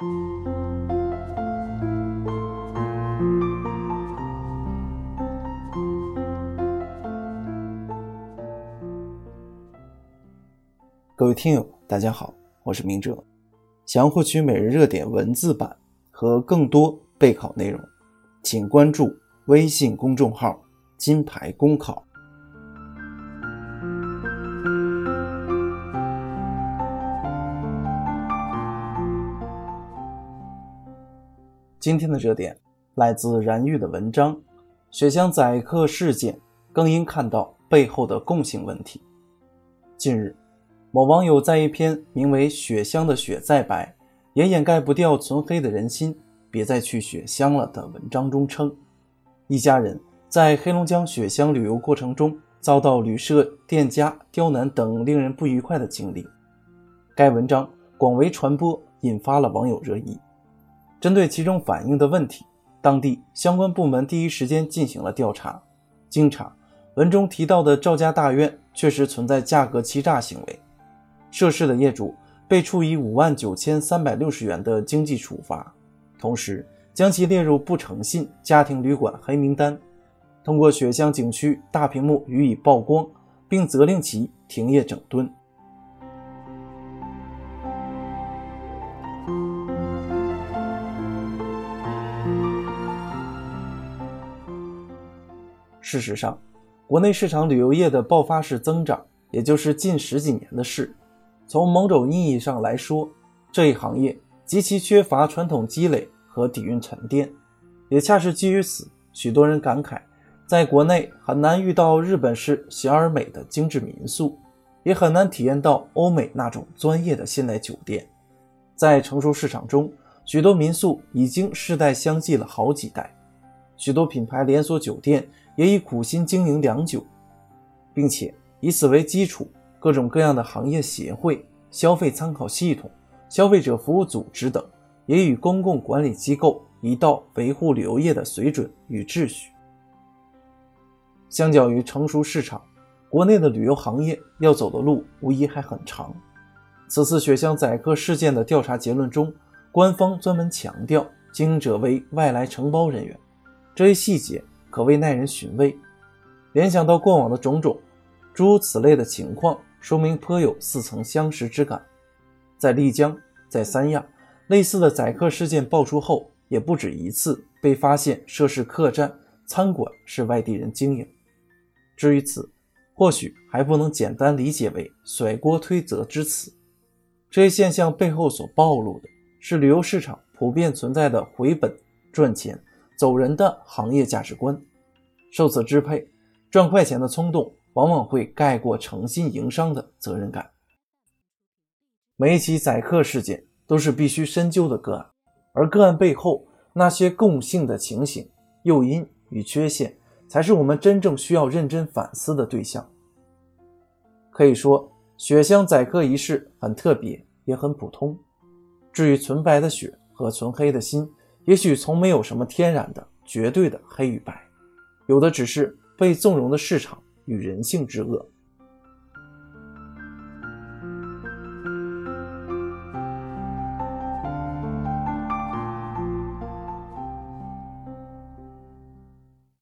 各位听友，大家好，我是明哲。想要获取每日热点文字版和更多备考内容，请关注微信公众号“金牌公考”。今天的热点来自燃玉的文章：雪乡宰客事件，更应看到背后的共性问题。近日，某网友在一篇名为《雪乡的雪再白，也掩盖不掉存黑的人心，别再去雪乡了》的文章中称，一家人在黑龙江雪乡旅游过程中遭到旅社、店家刁难等令人不愉快的经历。该文章广为传播，引发了网友热议。针对其中反映的问题，当地相关部门第一时间进行了调查。经查，文中提到的赵家大院确实存在价格欺诈行为，涉事的业主被处以五万九千三百六十元的经济处罚，同时将其列入不诚信家庭旅馆黑名单，通过雪乡景区大屏幕予以曝光，并责令其停业整顿。事实上，国内市场旅游业的爆发式增长，也就是近十几年的事。从某种意义上来说，这一行业极其缺乏传统积累和底蕴沉淀。也恰是基于此，许多人感慨，在国内很难遇到日本式小而美的精致民宿，也很难体验到欧美那种专业的现代酒店。在成熟市场中，许多民宿已经世代相继了好几代，许多品牌连锁酒店。也已苦心经营良久，并且以此为基础，各种各样的行业协会、消费参考系统、消费者服务组织等，也与公共管理机构一道维护旅游业的水准与秩序。相较于成熟市场，国内的旅游行业要走的路无疑还很长。此次雪乡宰客事件的调查结论中，官方专门强调经营者为外来承包人员，这一细节。可谓耐人寻味，联想到过往的种种，诸如此类的情况，说明颇有似曾相识之感。在丽江，在三亚，类似的宰客事件爆出后，也不止一次被发现涉事客栈、餐馆是外地人经营。至于此，或许还不能简单理解为甩锅推责之词。这一现象背后所暴露的是旅游市场普遍存在的回本赚钱。走人的行业价值观，受此支配，赚快钱的冲动往往会盖过诚信营商的责任感。每一起宰客事件都是必须深究的个案，而个案背后那些共性的情形、诱因与缺陷，才是我们真正需要认真反思的对象。可以说，雪乡宰客一事很特别，也很普通。至于纯白的雪和纯黑的心。也许从没有什么天然的、绝对的黑与白，有的只是被纵容的市场与人性之恶。